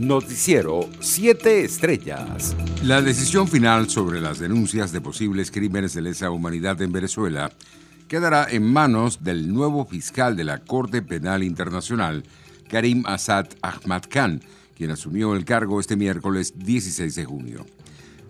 Noticiero 7 Estrellas. La decisión final sobre las denuncias de posibles crímenes de lesa humanidad en Venezuela quedará en manos del nuevo fiscal de la Corte Penal Internacional, Karim Assad Ahmad Khan, quien asumió el cargo este miércoles 16 de junio.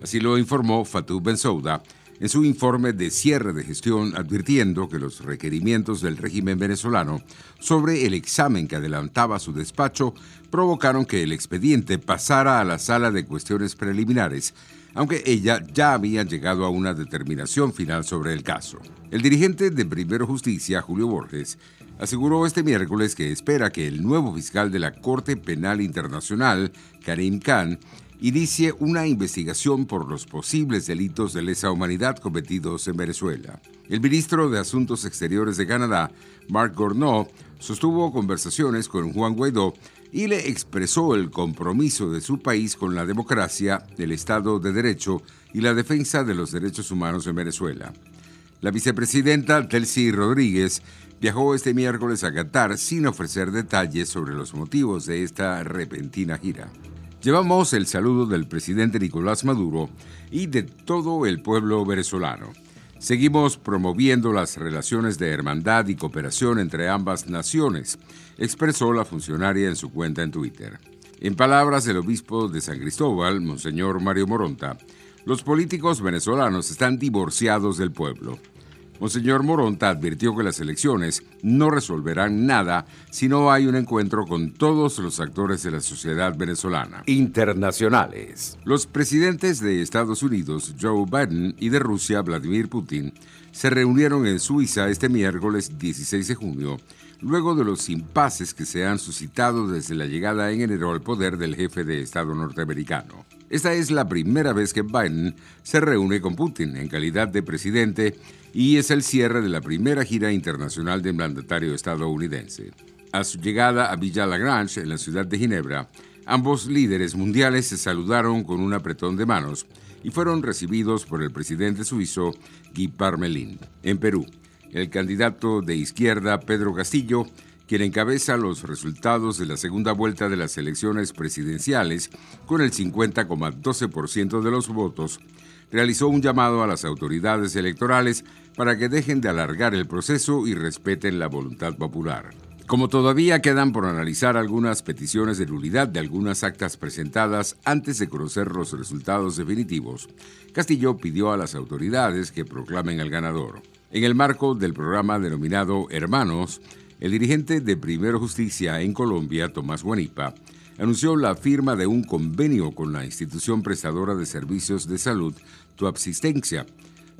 Así lo informó Fatou Bensouda en su informe de cierre de gestión advirtiendo que los requerimientos del régimen venezolano sobre el examen que adelantaba su despacho provocaron que el expediente pasara a la sala de cuestiones preliminares, aunque ella ya había llegado a una determinación final sobre el caso. El dirigente de Primero Justicia, Julio Borges, aseguró este miércoles que espera que el nuevo fiscal de la Corte Penal Internacional, Karim Khan, inicie una investigación por los posibles delitos de lesa humanidad cometidos en Venezuela. El ministro de Asuntos Exteriores de Canadá, Mark Gournaud, sostuvo conversaciones con Juan Guaidó y le expresó el compromiso de su país con la democracia, el Estado de Derecho y la defensa de los derechos humanos en Venezuela. La vicepresidenta Delcy Rodríguez viajó este miércoles a Qatar sin ofrecer detalles sobre los motivos de esta repentina gira. Llevamos el saludo del presidente Nicolás Maduro y de todo el pueblo venezolano. Seguimos promoviendo las relaciones de hermandad y cooperación entre ambas naciones, expresó la funcionaria en su cuenta en Twitter. En palabras del obispo de San Cristóbal, Monseñor Mario Moronta, los políticos venezolanos están divorciados del pueblo. Monseñor Moronta advirtió que las elecciones no resolverán nada si no hay un encuentro con todos los actores de la sociedad venezolana. Internacionales. Los presidentes de Estados Unidos, Joe Biden, y de Rusia, Vladimir Putin, se reunieron en Suiza este miércoles 16 de junio, luego de los impases que se han suscitado desde la llegada en enero al poder del jefe de Estado norteamericano. Esta es la primera vez que Biden se reúne con Putin en calidad de presidente y es el cierre de la primera gira internacional del mandatario estadounidense. A su llegada a Villa Lagrange, en la ciudad de Ginebra, ambos líderes mundiales se saludaron con un apretón de manos y fueron recibidos por el presidente suizo Guy Parmelin. En Perú, el candidato de izquierda Pedro Castillo, quien encabeza los resultados de la segunda vuelta de las elecciones presidenciales con el 50,12% de los votos, realizó un llamado a las autoridades electorales para que dejen de alargar el proceso y respeten la voluntad popular. Como todavía quedan por analizar algunas peticiones de nulidad de algunas actas presentadas antes de conocer los resultados definitivos, Castillo pidió a las autoridades que proclamen al ganador. En el marco del programa denominado Hermanos, el dirigente de Primero Justicia en Colombia, Tomás Guanipa, anunció la firma de un convenio con la institución prestadora de servicios de salud, Tu Absistencia,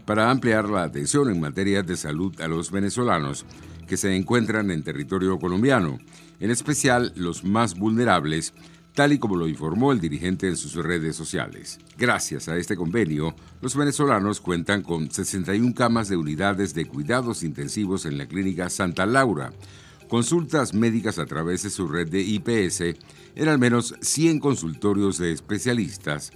para ampliar la atención en materia de salud a los venezolanos que se encuentran en territorio colombiano, en especial los más vulnerables, tal y como lo informó el dirigente en sus redes sociales. Gracias a este convenio, los venezolanos cuentan con 61 camas de unidades de cuidados intensivos en la clínica Santa Laura, consultas médicas a través de su red de IPS en al menos 100 consultorios de especialistas,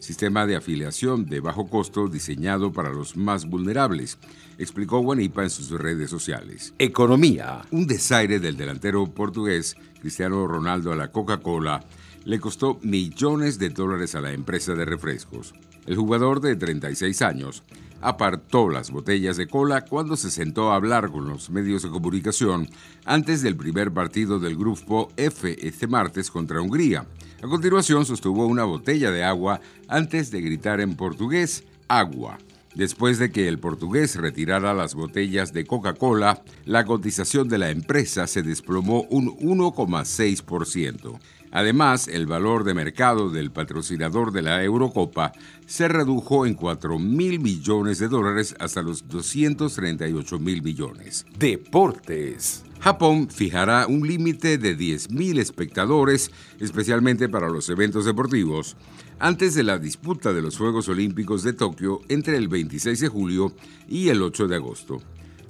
sistema de afiliación de bajo costo diseñado para los más vulnerables, explicó Guanipa en sus redes sociales. Economía. Un desaire del delantero portugués Cristiano Ronaldo a la Coca-Cola le costó millones de dólares a la empresa de refrescos. El jugador de 36 años apartó las botellas de cola cuando se sentó a hablar con los medios de comunicación antes del primer partido del Grupo F este martes contra Hungría. A continuación sostuvo una botella de agua antes de gritar en portugués agua. Después de que el portugués retirara las botellas de Coca-Cola, la cotización de la empresa se desplomó un 1,6%. Además, el valor de mercado del patrocinador de la Eurocopa se redujo en 4 mil millones de dólares hasta los 238 mil millones. Deportes. Japón fijará un límite de 10.000 espectadores, especialmente para los eventos deportivos, antes de la disputa de los Juegos Olímpicos de Tokio entre el 26 de julio y el 8 de agosto.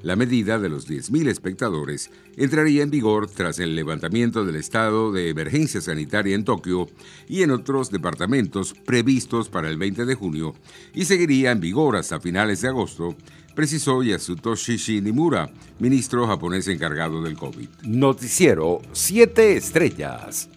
La medida de los 10.000 espectadores entraría en vigor tras el levantamiento del estado de emergencia sanitaria en Tokio y en otros departamentos previstos para el 20 de junio y seguiría en vigor hasta finales de agosto, precisó Yasutoshi Shinimura, ministro japonés encargado del COVID. Noticiero 7 Estrellas.